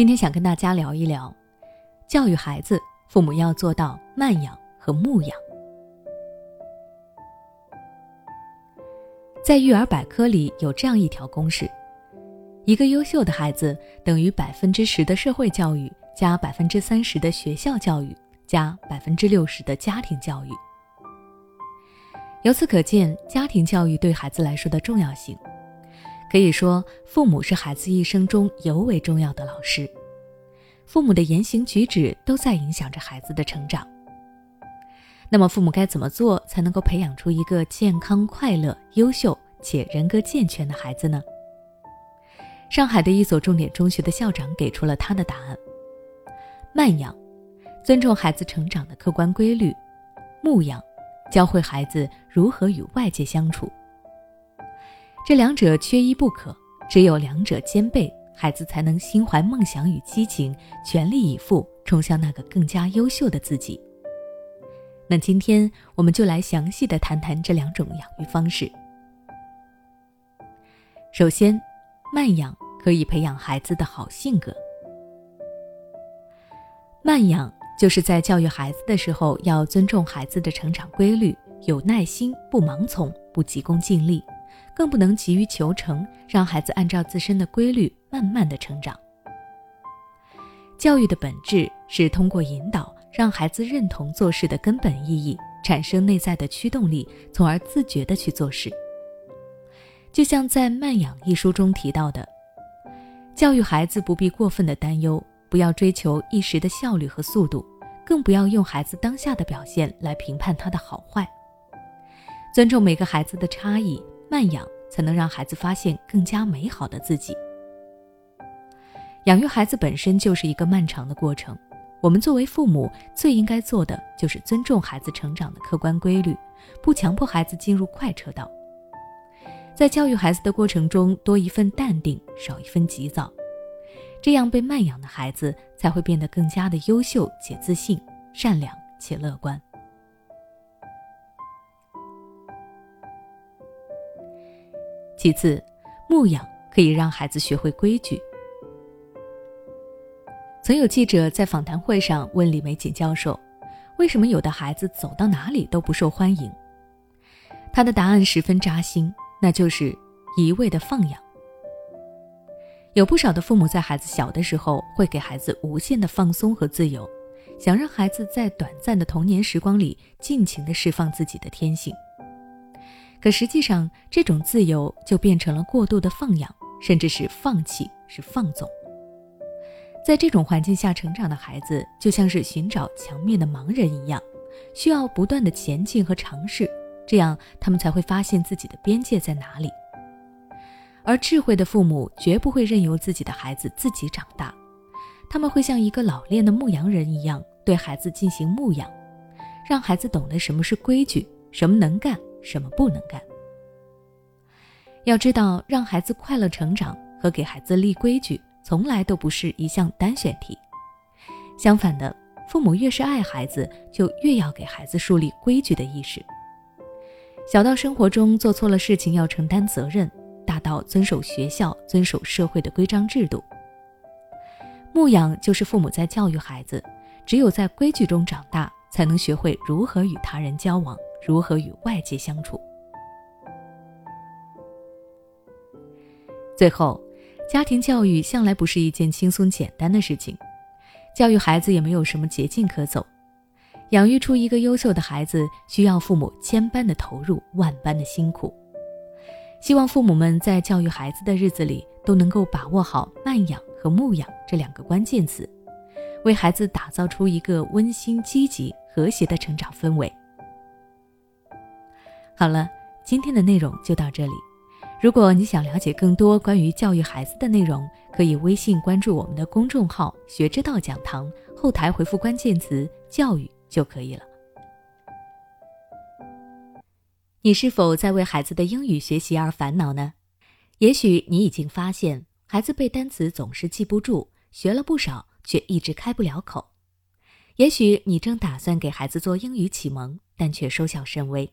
今天想跟大家聊一聊，教育孩子，父母要做到慢养和牧养。在育儿百科里有这样一条公式：一个优秀的孩子等于百分之十的社会教育加百分之三十的学校教育加百分之六十的家庭教育。由此可见，家庭教育对孩子来说的重要性。可以说，父母是孩子一生中尤为重要的老师，父母的言行举止都在影响着孩子的成长。那么，父母该怎么做才能够培养出一个健康、快乐、优秀且人格健全的孩子呢？上海的一所重点中学的校长给出了他的答案：慢养，尊重孩子成长的客观规律；牧养，教会孩子如何与外界相处。这两者缺一不可，只有两者兼备，孩子才能心怀梦想与激情，全力以赴冲向那个更加优秀的自己。那今天我们就来详细的谈谈这两种养育方式。首先，慢养可以培养孩子的好性格。慢养就是在教育孩子的时候，要尊重孩子的成长规律，有耐心，不盲从，不急功近利。更不能急于求成，让孩子按照自身的规律慢慢的成长。教育的本质是通过引导，让孩子认同做事的根本意义，产生内在的驱动力，从而自觉的去做事。就像在《慢养》一书中提到的，教育孩子不必过分的担忧，不要追求一时的效率和速度，更不要用孩子当下的表现来评判他的好坏。尊重每个孩子的差异。慢养才能让孩子发现更加美好的自己。养育孩子本身就是一个漫长的过程，我们作为父母最应该做的就是尊重孩子成长的客观规律，不强迫孩子进入快车道。在教育孩子的过程中，多一份淡定，少一分急躁，这样被慢养的孩子才会变得更加的优秀且自信、善良且乐观。其次，牧养可以让孩子学会规矩。曾有记者在访谈会上问李玫瑾教授：“为什么有的孩子走到哪里都不受欢迎？”他的答案十分扎心，那就是一味的放养。有不少的父母在孩子小的时候会给孩子无限的放松和自由，想让孩子在短暂的童年时光里尽情的释放自己的天性。可实际上，这种自由就变成了过度的放养，甚至是放弃，是放纵。在这种环境下成长的孩子，就像是寻找墙面的盲人一样，需要不断的前进和尝试，这样他们才会发现自己的边界在哪里。而智慧的父母绝不会任由自己的孩子自己长大，他们会像一个老练的牧羊人一样，对孩子进行牧养，让孩子懂得什么是规矩，什么能干。什么不能干？要知道，让孩子快乐成长和给孩子立规矩，从来都不是一项单选题。相反的，父母越是爱孩子，就越要给孩子树立规矩的意识。小到生活中做错了事情要承担责任，大到遵守学校、遵守社会的规章制度。牧养就是父母在教育孩子，只有在规矩中长大，才能学会如何与他人交往。如何与外界相处？最后，家庭教育向来不是一件轻松简单的事情，教育孩子也没有什么捷径可走。养育出一个优秀的孩子，需要父母千般的投入，万般的辛苦。希望父母们在教育孩子的日子里，都能够把握好慢养和牧养这两个关键词，为孩子打造出一个温馨、积极、和谐的成长氛围。好了，今天的内容就到这里。如果你想了解更多关于教育孩子的内容，可以微信关注我们的公众号“学之道讲堂”，后台回复关键词“教育”就可以了。你是否在为孩子的英语学习而烦恼呢？也许你已经发现，孩子背单词总是记不住，学了不少却一直开不了口。也许你正打算给孩子做英语启蒙，但却收效甚微。